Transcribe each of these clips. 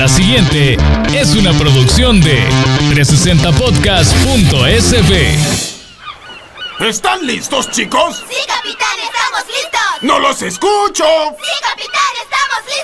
La siguiente es una producción de 360podcast.sb. ¿Están listos, chicos? ¡Sí, capitán! ¡Estamos listos! ¡No los escucho! ¡Sí, capitán! ¡Estamos listos!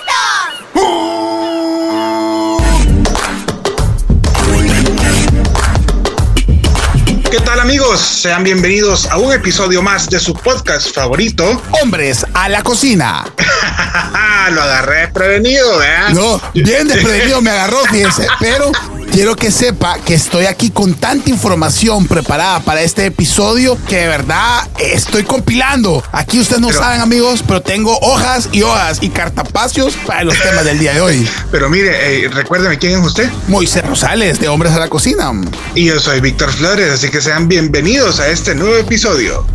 ¿Qué tal amigos? Sean bienvenidos a un episodio más de su podcast favorito. Hombres a la cocina. Lo agarré prevenido, ¿eh? No, bien desprevenido me agarró, fíjense. Pero quiero que sepa que estoy aquí con tanta información preparada para este episodio que de verdad estoy compilando. Aquí ustedes no Pero- saben, amigos, pero tengo hojas y hojas y cartapacios para los temas del día de hoy. Pero mire, eh, recuérdeme quién es usted. Moisés Rosales, de Hombres a la Cocina. Y yo soy Víctor Flores, así que sean bienvenidos a este nuevo episodio.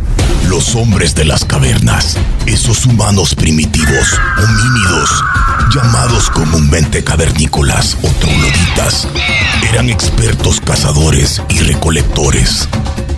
Los hombres de las cavernas, esos humanos primitivos, homínidos, llamados comúnmente cavernícolas o trogloditas, eran expertos cazadores y recolectores.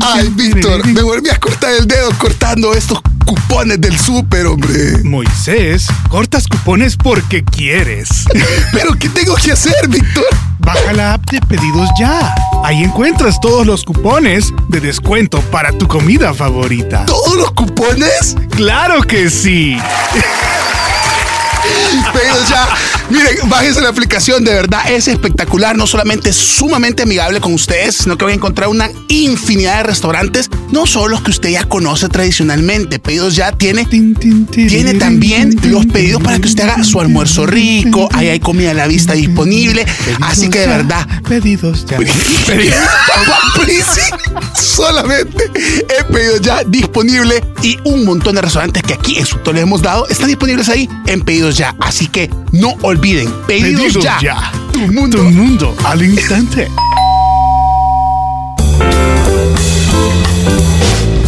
Ay, Víctor, me volví a cortar el dedo cortando estos cupones del súper, hombre. Moisés, cortas cupones porque quieres. Pero ¿qué tengo que hacer, Víctor? Baja la app de pedidos ya. Ahí encuentras todos los cupones de descuento para tu comida favorita. ¿Todos los cupones? ¡Claro que sí! Pero ya, miren, bájense la aplicación, de verdad es espectacular, no solamente es sumamente amigable con ustedes, sino que van a encontrar una infinidad de restaurantes, no solo los que usted ya conoce tradicionalmente. Pedidos ya tiene tiene también los pedidos para que usted haga su almuerzo rico, ahí hay comida a la vista disponible, así que de verdad Pedidos ya. Solamente he pedido ya disponible y un montón de restaurantes que aquí en Subto les hemos dado están disponibles ahí en pedidos ya. Así que no olviden, pedidos, Pedidos ya. ya. Tu mundo. Tu mundo al instante.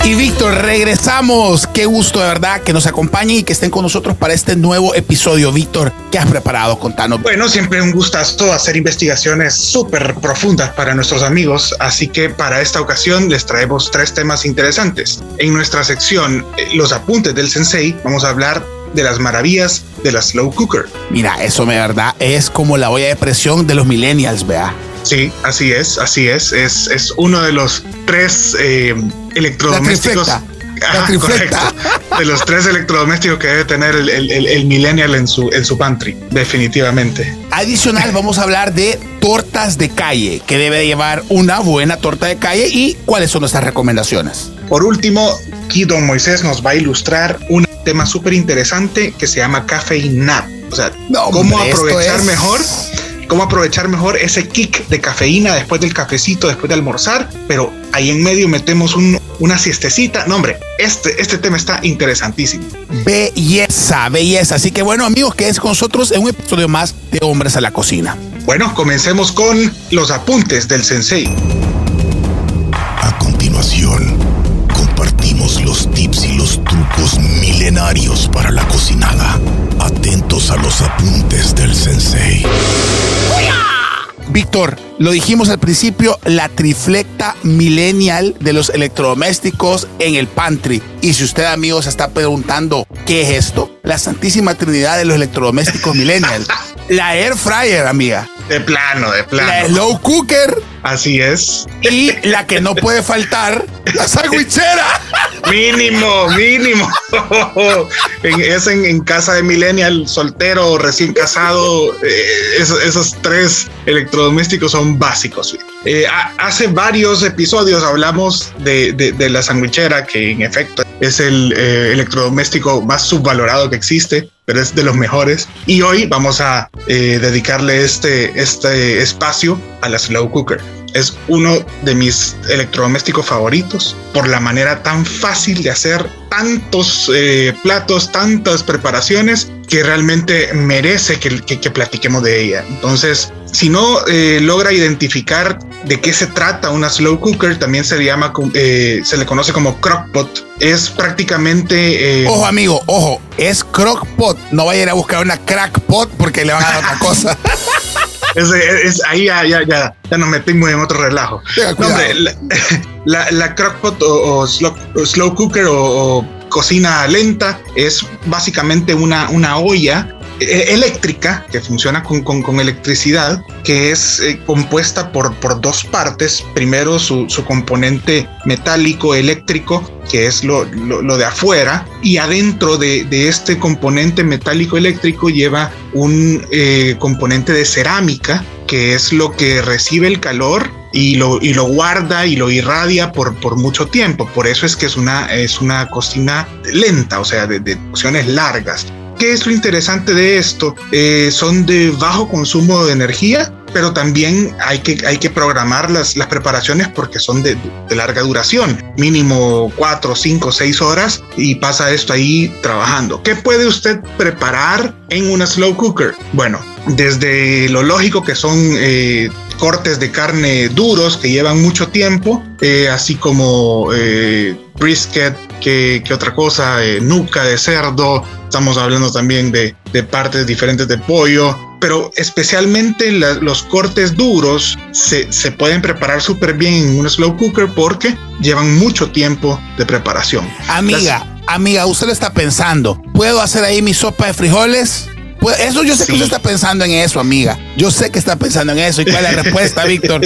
Y Víctor, regresamos. Qué gusto de verdad que nos acompañen y que estén con nosotros para este nuevo episodio. Víctor, ¿qué has preparado? Contanos. Bueno, siempre un gustazo hacer investigaciones súper profundas para nuestros amigos, así que para esta ocasión les traemos tres temas interesantes. En nuestra sección, eh, los apuntes del sensei, vamos a hablar de las maravillas de la slow cooker. Mira, eso de verdad es como la olla de presión de los millennials, vea. Sí, así es, así es. Es, es uno de los tres eh, electrodomésticos. La Ajá, correcto. De los tres electrodomésticos que debe tener el, el- el- el millennial en su, en su pantry, definitivamente. Adicional, vamos a hablar de tortas de calle, que debe llevar una buena torta de calle y cuáles son nuestras recomendaciones. Por último, aquí Don Moisés nos va a ilustrar un tema súper interesante que se llama cafeína. O sea, No, cómo hombre, aprovechar es- mejor, cómo aprovechar mejor ese kick de cafeína después del cafecito, después de almorzar, pero ahí en medio metemos un- una siestecita. No, hombre, este, este tema está interesantísimo. Belleza, belleza. Así que bueno, amigos, quédense con nosotros en un episodio más de Hombres a la Cocina. Bueno, comencemos con los apuntes del sensei. Los tips y los trucos milenarios para la cocinada. Atentos a los apuntes del sensei. Víctor, lo dijimos al principio, la triflecta millennial de los electrodomésticos en el pantry. Y si usted, amigos, se está preguntando qué es esto, la santísima trinidad de los electrodomésticos millennial. La air fryer, amiga. De plano, de La plano. slow cooker Así es. y la que no puede faltar, la sandwichera. Mínimo, mínimo. En- es en, en casa de millennial, soltero, recién casado. eh, esos, esos tres electrodomésticos son básicos. Eh, ha- hace varios episodios hablamos de, de- de la sandwichera, que en efecto es el eh, electrodoméstico más subvalorado que existe, pero es de los mejores. Y hoy vamos a eh, dedicarle este, este espacio a la slow cooker. es uno de mis electrodomésticos favoritos por la manera tan fácil de hacer tantos eh, platos, tantas preparaciones que realmente merece que, que- que platiquemos de ella. Entonces, si no eh, logra identificar de qué se trata una slow cooker, también se le llama, eh, se le conoce como crockpot. Es prácticamente eh, Ojo, amigo, ojo, es crockpot. No vaya a buscar una crackpot porque le van a dar otra cosa. Es, es- ahí ya, ya, ya, ya nos metimos en otro relajo. Tenga No, cuidado. hombre, la, la, la crockpot o, o slow, o slow cooker o, o cocina lenta es básicamente una, una olla eléctrica que funciona con, con- electricidad, que es eh, compuesta por, por dos partes. Primero su, componente metálico eléctrico, que es lo, lo- de afuera, y adentro de, de este componente metálico eléctrico lleva un eh, componente de cerámica, que es lo que recibe el calor y lo, y lo guarda y lo irradia por, por mucho tiempo. Por eso es que es una, es una cocina lenta, o sea, de, de cocciones largas. ¿Qué es lo interesante de esto? Eh, son de bajo consumo de energía, pero también hay que, hay que programar las, las preparaciones porque son de, de larga duración, mínimo 4, 5, 6 horas y pasa esto ahí trabajando. ¿Qué puede usted preparar en una slow cooker? Bueno, desde lo lógico que son eh, cortes de carne duros que llevan mucho tiempo, eh, así como eh, brisket, que, que otra cosa, Eh, nuca de cerdo, estamos hablando también de, de partes diferentes de pollo, pero especialmente la- los cortes duros se, se pueden preparar súper bien en un slow cooker porque llevan mucho tiempo de preparación. Amiga, amiga, usted lo está pensando. ¿Puedo hacer ahí mi sopa de frijoles? Pues eso yo sé que usted está pensando en eso, amiga. Yo sé que está pensando en eso. ¿Y cuál es la respuesta, Víctor?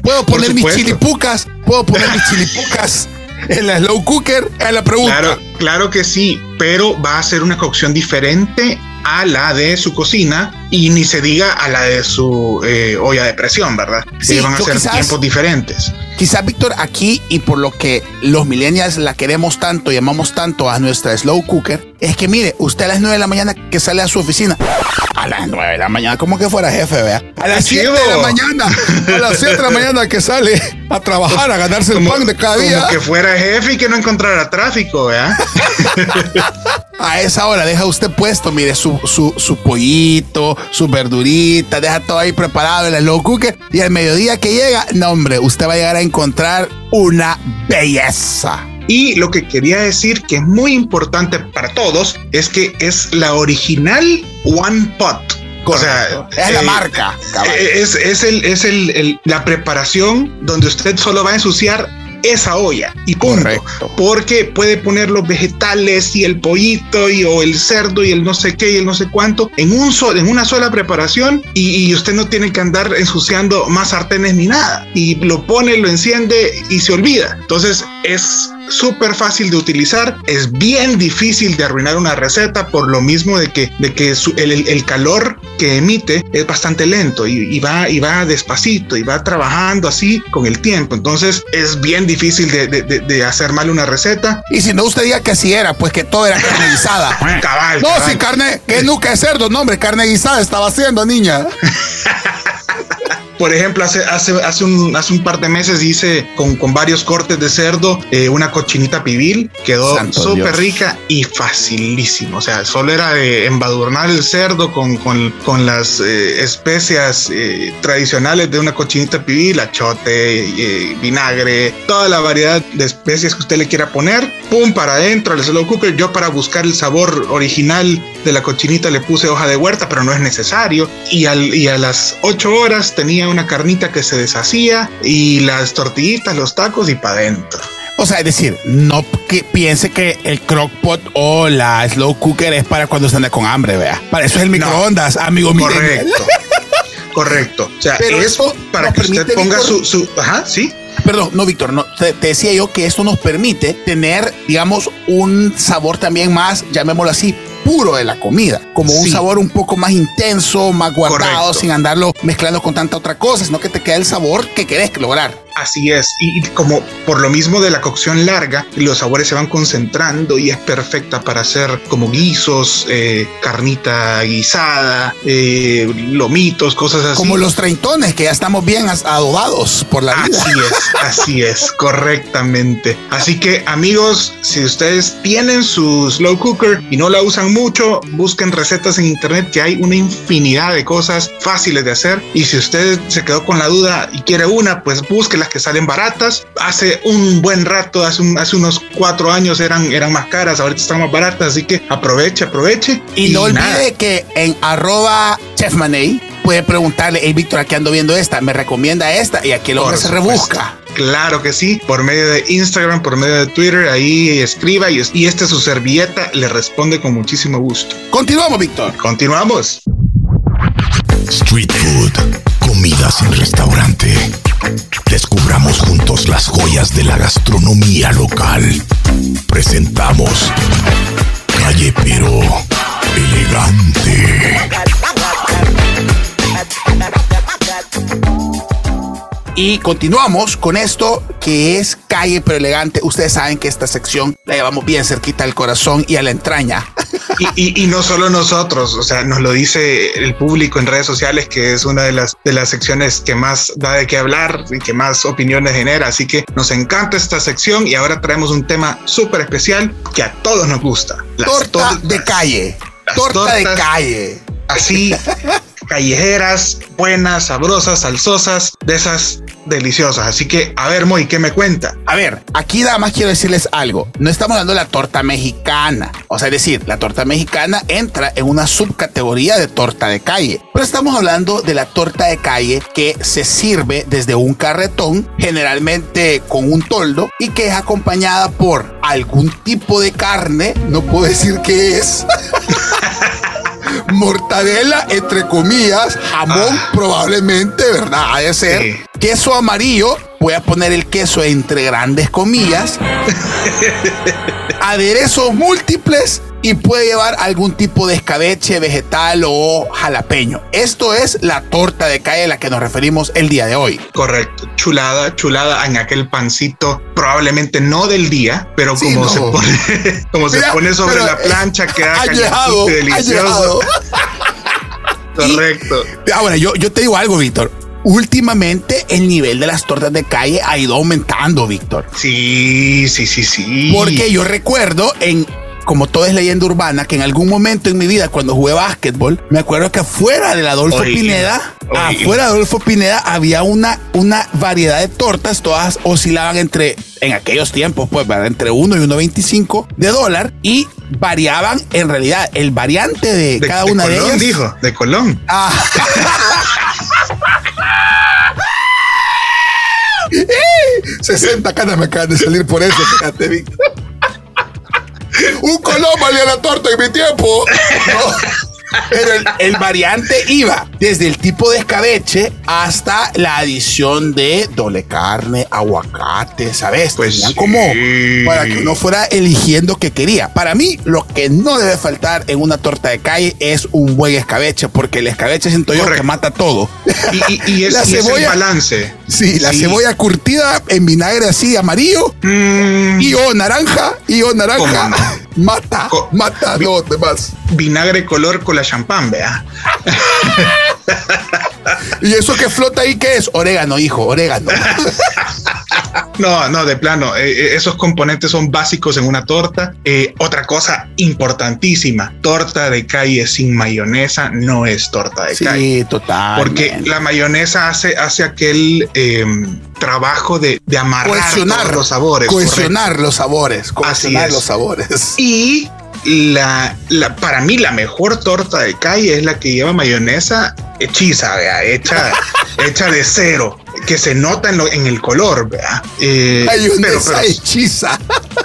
¿Puedo poner mis chilipucas? ¿Puedo poner mis chilipucas en la slow cooker? Es la pregunta. Claro, claro que sí, pero va a ser una cocción diferente a la de su cocina y ni se diga a la de su eh, olla de presión, ¿verdad? Sí, van a ser quizás- tiempos diferentes. Quizás, Víctor, aquí y por lo que los millennials la queremos tanto y amamos tanto a nuestra slow cooker, es que mire, usted a las 9 de la mañana que sale a su oficina, a las 9 de la mañana, como que fuera jefe, vea. A las 7 de la mañana, a las 7 de la mañana que sale a trabajar, a ganarse el pan de cada día. Como que fuera jefe y que no encontrara tráfico, ¿verdad? A esa hora deja usted puesto, mire, su, su, su pollito, su verdurita, deja todo ahí preparado en la slow cooker. Y al mediodía que llega, no, hombre, usted va a llegar a encontrar una belleza. Y lo que quería decir que es muy importante para todos es que es la original One Pot. O sea, Correcto. es la eh, marca. Eh, Es, es, el, es el, el- la preparación donde usted solo va a ensuciar esa olla y punto. Correcto. Porque puede poner los vegetales y el pollito y o el cerdo y el no sé qué y el no sé cuánto en un sol, en una sola preparación y, y usted no tiene que andar ensuciando más sartenes ni nada. Y lo pone, lo enciende y se olvida. Entonces es súper fácil de utilizar, es bien difícil de arruinar una receta por lo mismo de que, de que su- el, el- calor que emite es bastante lento y, y va, y va despacito y va trabajando así con el tiempo. Entonces es bien difícil de, de- de- de hacer mal una receta. Y si no, usted diga que sí era, pues que todo era carne guisada. Cabal, No, cabal. si carne, que nunca de cerdo, no, hombre, carne guisada estaba haciendo, niña. Por ejemplo, hace, hace, hace, un, hace un par de meses hice con, con varios cortes de cerdo eh, una cochinita pibil. Quedó súper rica y facilísimo. O sea, solo era de embadurnar el cerdo con, con, con las eh, especias eh, tradicionales de una cochinita pibil, achote, eh, vinagre, toda la variedad de especias que usted le quiera poner. Pum, para adentro al slow cooker. Yo para buscar el sabor original de la cochinita le puse hoja de huerta, pero no es necesario. Y, al, y a las 8 horas tenía una carnita que se deshacía y las tortillitas, los tacos y para adentro. O sea, es decir, no que piense que el crockpot o la slow cooker es para cuando se anda con hambre, vea. Para eso es el microondas, amigo mío. Correcto. Correcto. O sea, Pero es eso para que usted ponga su, su. Ajá, sí. Perdón, no, Víctor, no, te, te decía yo que esto nos permite tener, digamos, un sabor también más, llamémoslo así, puro de la comida, como un Sí. sabor un poco más intenso, más guardado, Correcto. sin andarlo mezclando con tanta otra cosa, sino que te queda el sabor que querés lograr. Así es, y y como por lo mismo de la cocción larga, los sabores se van concentrando y es perfecta para hacer como guisos, eh, carnita guisada, eh, lomitos, cosas así. Como los treintones, que ya estamos bien adobados por la vida. Así es, así es, correctamente. Así que amigos, si ustedes tienen su slow cooker y no la usan mucho, busquen recetas en internet que hay una infinidad de cosas fáciles de hacer. Y si usted se quedó con la duda y quiere una, pues busque las que salen baratas. Hace un buen rato, hace, un- hace unos cuatro años eran, eran más caras, ahorita están más baratas, así que aproveche, aproveche. Y, no nada. olvide que en arroba chefmaney puede preguntarle, hey Víctor, aquí ando viendo esta, me recomienda esta y aquí el hombre se rebusca. Claro que sí, por medio de Instagram, por medio de Twitter, ahí escriba y, y esta es su servilleta, le responde con muchísimo gusto. Continuamos, Víctor. Continuamos. Street food, comida sin restaurante. Descubramos juntos las joyas de la gastronomía local. Presentamos Calle Pero Elegante. Y continuamos con esto que es calle pero elegante. Ustedes saben que esta sección la llevamos bien cerquita al corazón y a la entraña. Y, y- y no solo nosotros, o sea, nos lo dice el público en redes sociales, que es una de las, de las secciones que más da de qué hablar y que más opiniones genera. Así que nos encanta esta sección y ahora traemos un tema súper especial que a todos nos gusta. Las Torta tortas. de calle. Torta de calle. así callejeras, buenas, sabrosas, salsosas, de esas deliciosas. Así que, a ver, Moy, ¿qué me cuenta? A ver, aquí nada más quiero decirles algo. No estamos hablando de la torta mexicana. O sea, es decir, la torta mexicana entra en una subcategoría de torta de calle. Pero estamos hablando de la torta de calle que se sirve desde un carretón, generalmente con un toldo, y que es acompañada por algún tipo de carne. No puedo decir qué es. mortadela, entre comillas, jamón probablemente, ¿verdad? Ha de ser. Sí. Queso amarillo, voy a poner el queso entre grandes comillas. Aderezos múltiples y puede llevar algún tipo de escabeche, vegetal o jalapeño. Esto es la torta de calle a la que nos referimos el día de hoy. Correcto, chulada, chulada en aquel pancito, probablemente no del día, pero Sí, como no. se pone, como se pone sobre la plancha, queda llegado, delicioso. Correcto. Ahora, yo, yo te digo algo, Víctor. Últimamente el nivel de las tortas de calle ha ido aumentando, Víctor. Sí, sí, sí, sí. Porque yo recuerdo en, como todo es leyenda urbana, que en algún momento en mi vida, cuando jugué básquetbol, me acuerdo que afuera del Adolfo Oiga, Pineda, afuera de Adolfo Pineda había una, una variedad de tortas, todas oscilaban entre, en aquellos tiempos, pues, ¿verdad? entre 1 y 1.25 de dólar y variaban en realidad el variante de, de, cada de una de Colón, ellas. dijo, de Colón. Ah. 60 canas me acaban de salir por eso, fíjate, Víctor. Un colón valía la torta en mi tiempo. Pero el, el variante iba desde el tipo de escabeche hasta la adición de doble carne, aguacate, ¿sabes? Pues Tenían sí. como para que uno fuera eligiendo que quería. Para mí, lo que no debe faltar en una torta de calle es un buen escabeche, porque el escabeche siento yo Correcto. que mata todo. Y, y- y es, La y es el cebolla- balance. Sí, la Sí. cebolla curtida en vinagre así amarillo Mm, y o naranja y o naranja. ¿Cómo no? Mata, Co- mata vi- los demás. vinagre color con la champán, vea. Y eso que flota ahí, ¿qué es? Orégano, hijo, orégano. No, no, de plano, eh, eh, esos componentes son básicos en una torta. Eh, otra cosa importantísima, torta de calle sin mayonesa no es torta de calle. Sí, total. Porque la mayonesa hace, hace aquel eh, trabajo de, de amarrar cohesionar todos los sabores. Cohesionar los sabores. Cohesionar es. los sabores. Y la, la, para mí la mejor torta de calle es la que lleva mayonesa hechiza, vea, hecha, hecha de cero, que se nota en, lo- en el color, vea. Eh, pero- pero- hechiza.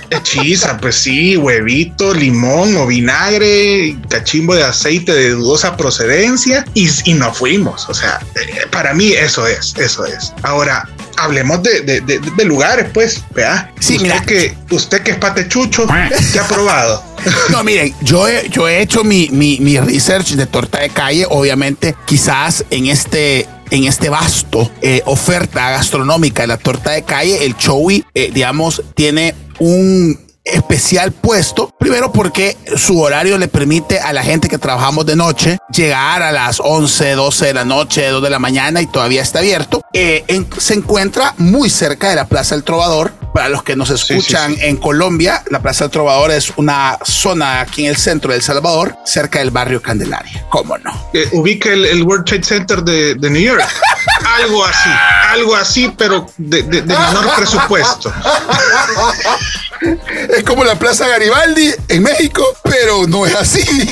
Hechiza, pues sí, huevito, limón o vinagre, cachimbo de aceite de dudosa procedencia y, y nos fuimos. O sea, eh, para mí eso es, eso es. Ahora, hablemos de, de- de- de lugares, pues, vea. Sí, usted mira. que usted que es patechucho, ¿qué ha probado? No, miren, yo he, yo he hecho mi, mi, mi research de torta de calle. Obviamente, quizás en este en este vasto eh, oferta gastronómica de la torta de calle, el Chowi, eh, digamos, tiene un especial puesto. Primero porque su horario le permite a la gente que trabajamos de noche llegar a las 11, 12 de la noche, 2 de la mañana y todavía está abierto. Eh, se encuentra muy cerca de la Plaza del Trovador. Para los que nos escuchan en Colombia, la Plaza del Trovador es una zona aquí en el centro de El Salvador, cerca del barrio Candelaria. ¿Cómo no? Eh, ubica el, el World Trade Center de, de New York. algo así, algo así, pero de, de- de menor presupuesto. Es como la Plaza Garibaldi en México, pero no es así.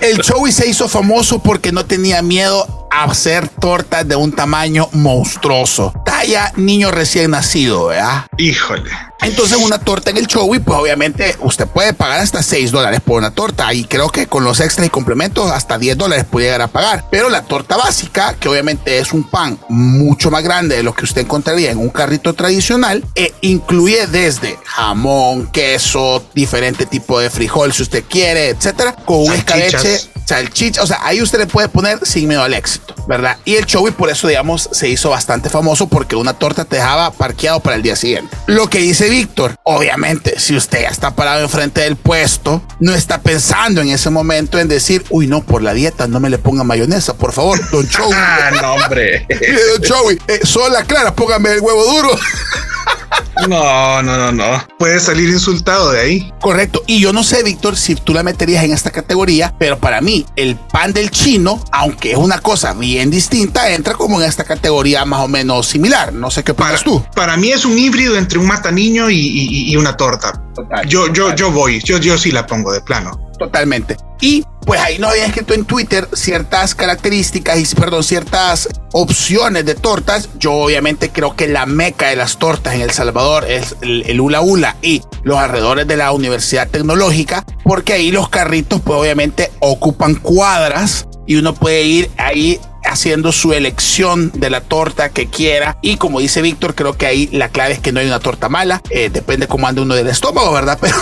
El Chowi se hizo famoso porque no tenía miedo hacer tortas de un tamaño monstruoso. Talla niño recién nacido, ¿verdad? Híjole. Entonces una torta en el Chowi, pues obviamente usted puede pagar hasta 6 dólares por una torta y creo que con los extras y complementos hasta 10 dólares puede llegar a pagar. Pero la torta básica, que obviamente es un pan mucho más grande de lo que usted encontraría en un carrito tradicional, eh, incluye desde jamón, queso, diferente tipo de frijol si usted quiere, etcétera, con un Salchichas. escabeche salchicha, o sea, ahí usted le puede poner sin miedo al éxito, ¿verdad? Y el Chowi por eso, digamos, se hizo bastante famoso porque una torta te dejaba parqueado para el día siguiente. Lo que dice Víctor, obviamente, si usted ya está parado enfrente del puesto, no está pensando en ese momento en decir, uy, no, por la dieta no me le ponga mayonesa, por favor, don Chowi. Ah, no, hombre. Don Chowi, eh, sola clara, póngame el huevo duro. No, no, no, no. Puede salir insultado de ahí. Correcto. Y yo no sé, Víctor, si tú la meterías en esta categoría, pero para mí, el pan del chino, aunque es una cosa bien distinta, entra como en esta categoría más o menos similar. No sé qué Para, opinas tú. para mí es un híbrido entre un mataniño y, y- y una torta. Total, Yo, yo, yo voy. Yo, yo sí la pongo de plano. Totalmente. Y pues ahí no había escrito en Twitter ciertas características y, perdón, ciertas opciones de tortas. Yo obviamente creo que la meca de las tortas en El Salvador es el, el Ula Ula y los alrededores de la Universidad Tecnológica, porque ahí los carritos pues obviamente ocupan cuadras y uno puede ir ahí haciendo su elección de la torta que quiera y como dice Víctor creo que ahí la clave es que no hay una torta mala Eh, depende cómo ande uno del estómago verdad pero,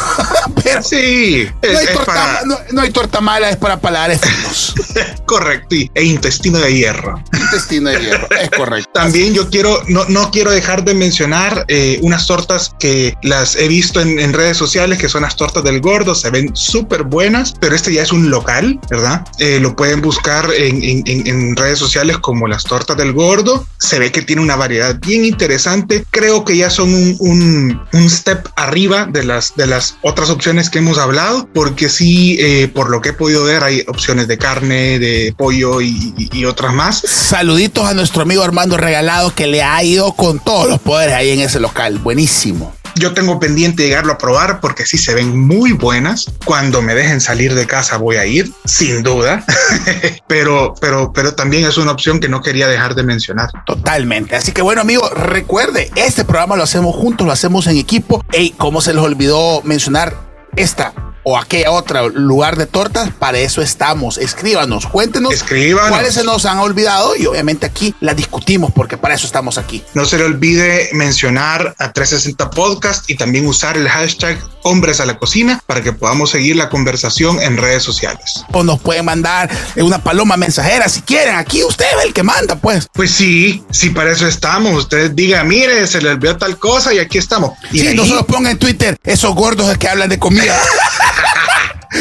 pero Sí, es, no hay, torta, para- no, no hay torta mala, es para paladares finos. correcto. Y, e intestino de hierro. Intestino de hierro, es correcto. También yo quiero, no, no quiero dejar de mencionar eh, unas tortas que las he visto en, en redes sociales, que son las tortas del gordo, se ven súper buenas, pero este ya es un local, ¿verdad? Eh, lo pueden buscar en, en- en- en sociales como las tortas del gordo, se ve que tiene una variedad bien interesante, creo que ya son un, un- step arriba de las, de las otras opciones que hemos hablado, porque sí, eh, por lo que he podido ver, hay opciones de carne, de pollo y- y otras más. Saluditos a nuestro amigo Armando Regalado que le ha ido con todos los poderes ahí en ese local. Buenísimo. Yo tengo pendiente llegarlo a probar porque sí se ven muy buenas. Cuando me dejen salir de casa voy a ir, sin duda. pero, pero, pero también es una opción que no quería dejar de mencionar. Totalmente. Así que bueno, amigo, recuerde, este programa lo hacemos juntos, lo hacemos en equipo. Y como se les olvidó mencionar esta o aquella otra lugar de tortas, para eso estamos. Escríbanos, cuéntenos Escríbanos. cuáles se nos han olvidado y obviamente aquí las discutimos porque para eso estamos aquí. No se le olvide mencionar a 360 Podcast y también usar el hashtag Hombres a la Cocina para que podamos seguir la conversación en redes sociales. o nos pueden mandar una paloma mensajera si quieren. Aquí usted es el que manda, pues. Pues sí, sí, para eso estamos. Ustedes digan, mire, se le olvidó tal cosa y aquí estamos. Y Sí, ahí- no se los ponga en Twitter esos gordos que hablan de comida.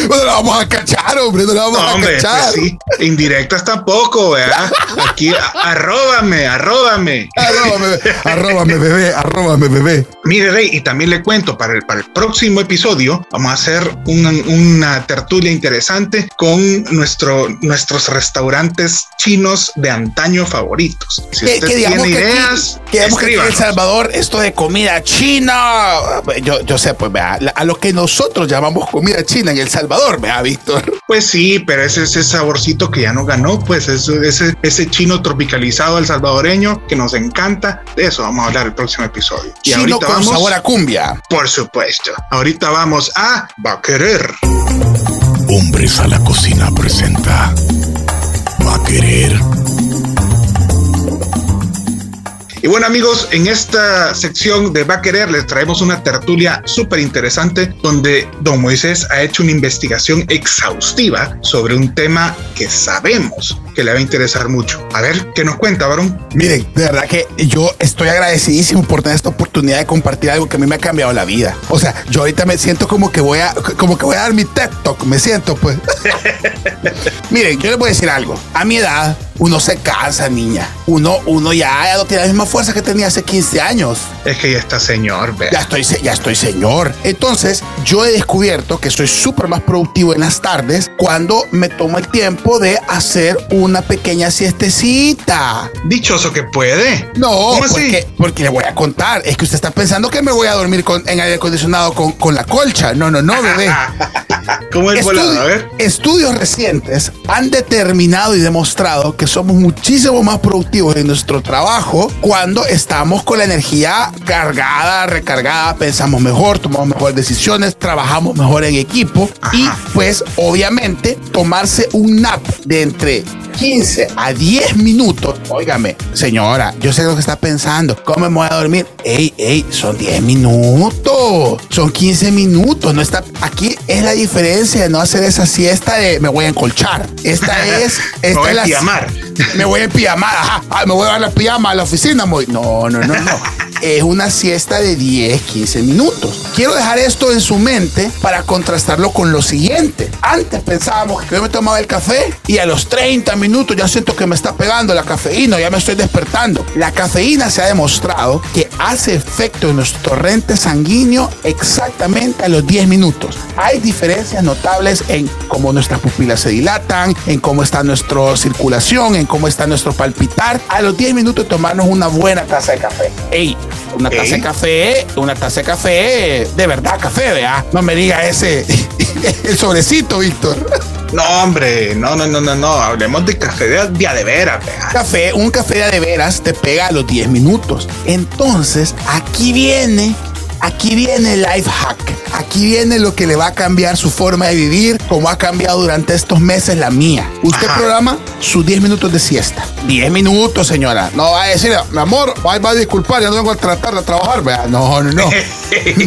no la vamos a cachar, hombre, no la vamos No, a hombre, cachar. pues sí. Indirectas tampoco, ¿verdad? Aquí, arróbame, arróbame. Arróbame, arróbame, bebé, arróbame, bebé. Mire, Rey, y también le cuento, para el, para el próximo episodio vamos a hacer una, una tertulia interesante con nuestro, nuestros restaurantes chinos de antaño favoritos. Si Que, usted que tiene aquí- ideas, que digamos que aquí en El. Salvador, esto de comida china, yo, yo sé, pues vea, a lo que nosotros llamamos comida china en El Salvador, vea, Víctor. Pues sí, pero ese ese saborcito que ya no ganó, pues eso, ese, ese chino tropicalizado al salvadoreño que nos encanta. De eso vamos a hablar el próximo episodio. Y Chino ahorita con vamos, sabor a cumbia. por supuesto. Ahorita vamos a Va a querer. Hombres a la cocina presenta. Va a querer. Y bueno amigos, en esta sección de Va a Querer les traemos una tertulia súper interesante donde don Moisés ha hecho una investigación exhaustiva sobre un tema que sabemos que le va a interesar mucho. A ver, ¿qué nos cuenta, varón? Miren, de verdad que yo estoy agradecidísimo por tener esta oportunidad de compartir algo que a mí me ha cambiado la vida. O sea, yo ahorita me siento como que voy a, como que voy a dar mi TED Talk, me siento pues. Miren, yo les voy a decir algo. A mi edad, uno se cansa, niña. Uno, uno ya, ya no tiene la misma fuerza que tenía hace 15 años. Es que ya está señor, vea. Ya estoy, ya estoy señor. Entonces, yo he descubierto que soy súper más productivo en las tardes cuando me tomo el tiempo de hacer una pequeña siestecita. Dichoso que puede. No, porque, porque le voy a contar. Es que usted está pensando que me voy a dormir con, en aire acondicionado con, con la colcha. No, no, no, bebé. ¿Cómo es volado? A ver. Estudios recientes han determinado y demostrado que somos muchísimo más productivos en nuestro trabajo cuando estamos con la energía cargada, recargada, pensamos mejor, tomamos mejores decisiones, trabajamos mejor en equipo y pues obviamente tomarse un nap de entre 15 a 10 minutos. Óigame, señora, yo sé lo que está pensando. ¿Cómo me voy a dormir? Ey, ey, son 10 minutos. Son 15 minutos. No está. Aquí es la diferencia de no hacer esa siesta de me voy a encolchar. Esta es. Esta es la-. Me voy a empijamar. Ajá. Ah, me voy a dar la pijama a la oficina. Muy. No, no, no, no. Es una siesta de 10, 15 minutos. Quiero dejar esto en su mente para contrastarlo con lo siguiente. Antes pensábamos que yo me tomaba el café y a los 30 minutos ya siento que me está pegando la cafeína, ya me estoy despertando. La cafeína se ha demostrado que hace efecto en nuestro torrente sanguíneo exactamente a los 10 minutos. Hay diferencias notables en cómo nuestras pupilas se dilatan, en cómo está nuestra circulación, en cómo está nuestro palpitar. A los 10 minutos tomarnos una buena taza de café. Ey, una taza de café, una taza de café, de verdad café, vea. No me diga ese, el sobrecito, Víctor. No, hombre, no, no, no, no, no. Hablemos de café de, de de veras, vea. café, un café de de veras te pega a los 10 minutos. Entonces, aquí viene, aquí viene el life hack. Aquí viene lo que le va a cambiar su forma de vivir, como ha cambiado durante estos meses la mía. Usted Ajá. programa sus 10 minutos de siesta. 10 minutos, señora. No va a decir, mi amor, va, a disculpar, ya no vengo a tratar de trabajar. No, no, no.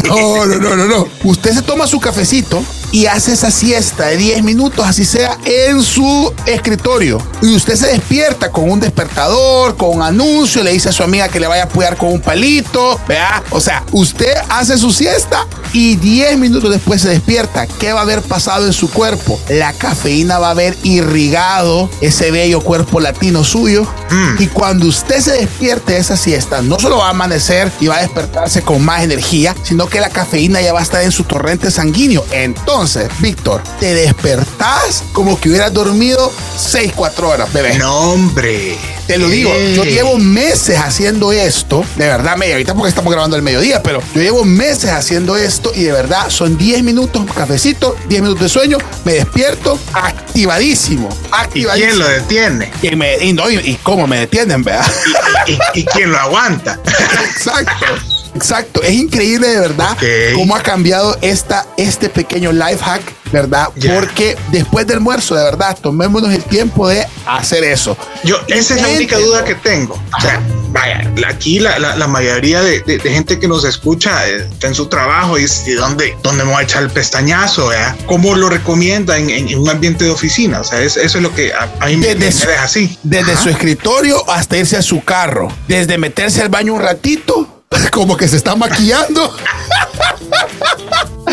No, no, no, no, no. Usted se toma su cafecito y hace esa siesta de 10 minutos, así sea en su escritorio. Y usted se despierta con un despertador, con un anuncio, le dice a su amiga que le vaya a apoyar con un palito, vea. O sea, usted hace su siesta y 10 minutos después se despierta. ¿Qué va a haber pasado en su cuerpo? La cafeína va a haber irrigado ese bello cuerpo latino suyo. Y cuando usted se despierte de esa siesta, no solo va a amanecer y va a despertarse con más energía, sino que la cafeína ya va a estar en su torrente sanguíneo. Entonces, Víctor, te despertás como que hubieras dormido 6, 4 horas, bebé. No, hombre. Te lo digo, yo llevo meses haciendo esto, de verdad, me, ahorita porque estamos grabando el mediodía, pero yo llevo meses haciendo esto y de verdad son 10 minutos, cafecito, 10 minutos de sueño, me despierto activadísimo, ¿Y activadísimo. quién lo detiene? Y, me- y no, y- y cómo me detienen, vea. ¿Y, y quién lo aguanta? Exacto. Exacto, es increíble de verdad Ok. cómo ha cambiado esta, este pequeño life hack, ¿verdad? Porque después del almuerzo, de verdad, tomémonos el tiempo de hacer eso. Yo, esa es la única duda que tengo. O sea, vaya, aquí la, la- la mayoría de, de- de gente que nos escucha eh, está en su trabajo y dice, ¿y dónde, dónde me voy a echar el pestañazo? vea? ¿Cómo lo recomienda en, un ambiente de oficina? O sea, es- eso es lo que a, a mí me, Desde me su- deja así. Desde su escritorio hasta irse a su carro. Desde meterse al baño un ratito, como que se está maquillando,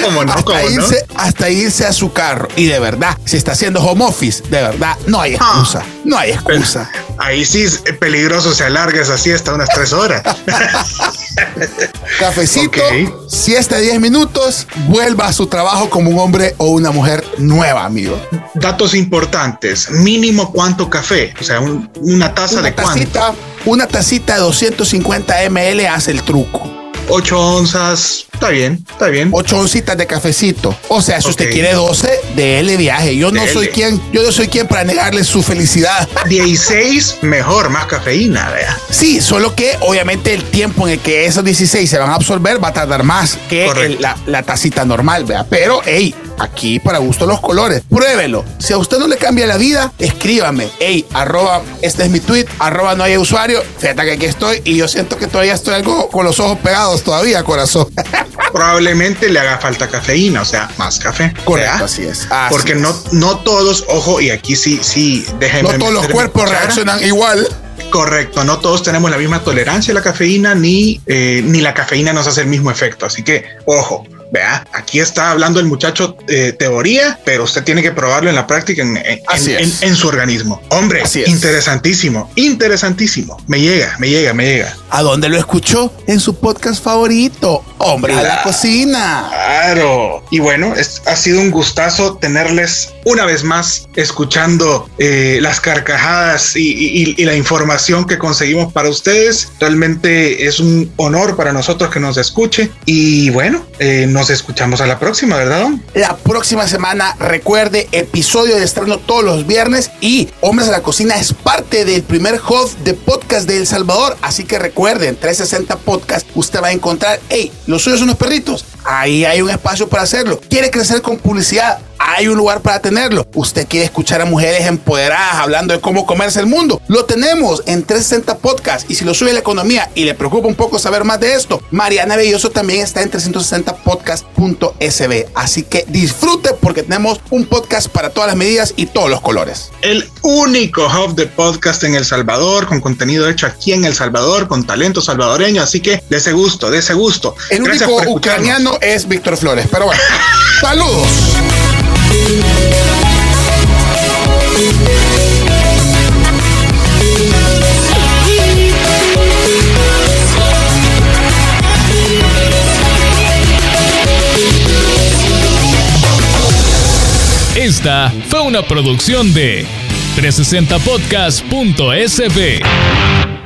¿Cómo no? ¿Cómo hasta, no? irse, hasta irse a su carro. Y de verdad, si está haciendo home office, de verdad, no hay excusa. No hay excusa. Ahí sí es peligroso, se alarga esa siesta unas tres horas. Cafecito, Ok. siesta de 10 minutos, vuelva a su trabajo como un hombre o una mujer nueva, amigo. Datos importantes. Mínimo cuánto café. O sea, un- una taza Una de cuánto. Una tacita de 250 ml hace el truco. 8 onzas. Está bien, está bien. 8 oncitas de cafecito. O sea, si usted quiere 12, déle viaje. Yo no Dele. soy quien, yo no soy quien para negarle su felicidad. 16, mejor, más cafeína, vea. Sí, solo que obviamente el tiempo en el que esos 16 se van a absorber va a tardar más que el- la, la tacita normal, ¿vea? Pero, hey, Aquí para gusto los colores. Pruébelo. Si a usted no le cambia la vida, escríbame. Hey, arroba, este es mi tweet, arroba no hay usuario. Fíjate que aquí estoy y yo siento que todavía estoy algo con los ojos pegados todavía, corazón. Probablemente le haga falta cafeína, o sea, más café. Correcto, ¿verdad? así es. Así Porque es. no, no todos, ojo, y aquí sí, sí, déjenme. No todos los cuerpos reaccionan igual. Correcto, no todos tenemos la misma tolerancia a la cafeína, ni, eh, ni la cafeína nos hace el mismo efecto. Así que, ojo, vea, aquí está hablando el muchacho eh, teoría, pero usted tiene que probarlo en la práctica en, su organismo. Hombre, Así es. interesantísimo, interesantísimo. Me llega, me llega, me llega. ¿A dónde lo escuchó? En su podcast favorito, Hombre a la. Cocina. Claro. Y bueno, es- ha sido un gustazo tenerles una vez más escuchando eh, las carcajadas y, y- y la información que conseguimos para ustedes. Realmente es un honor para nosotros que nos escuche. Y bueno, eh, nos escuchamos a la próxima, ¿verdad? Don? La próxima semana, recuerde, episodio de estreno todos los viernes y Hombres a la Cocina es parte del primer hub de podcast de El Salvador. Así que recuerden, 360 Podcast, usted va a encontrar, hey, los suyos son los perritos. Ahí hay un espacio para hacerlo. ¿Quiere crecer con publicidad? Hay un lugar para tenerlo. ¿Usted quiere escuchar a mujeres empoderadas hablando de cómo comerse el mundo? Lo tenemos en 360 Podcast. Y si lo sube la economía y le preocupa un poco saber más de esto, Mariana Belloso también está en 360podcast.sb. Así que disfrute porque tenemos un podcast para todas las medidas y todos los colores. El único hub de podcast en El Salvador, con contenido hecho aquí en El Salvador, con talento salvadoreño. Así que de ese gusto, de ese gusto. El Gracias único por es Víctor Flores. Pero bueno, saludos. Esta fue una producción de 360podcast.sb.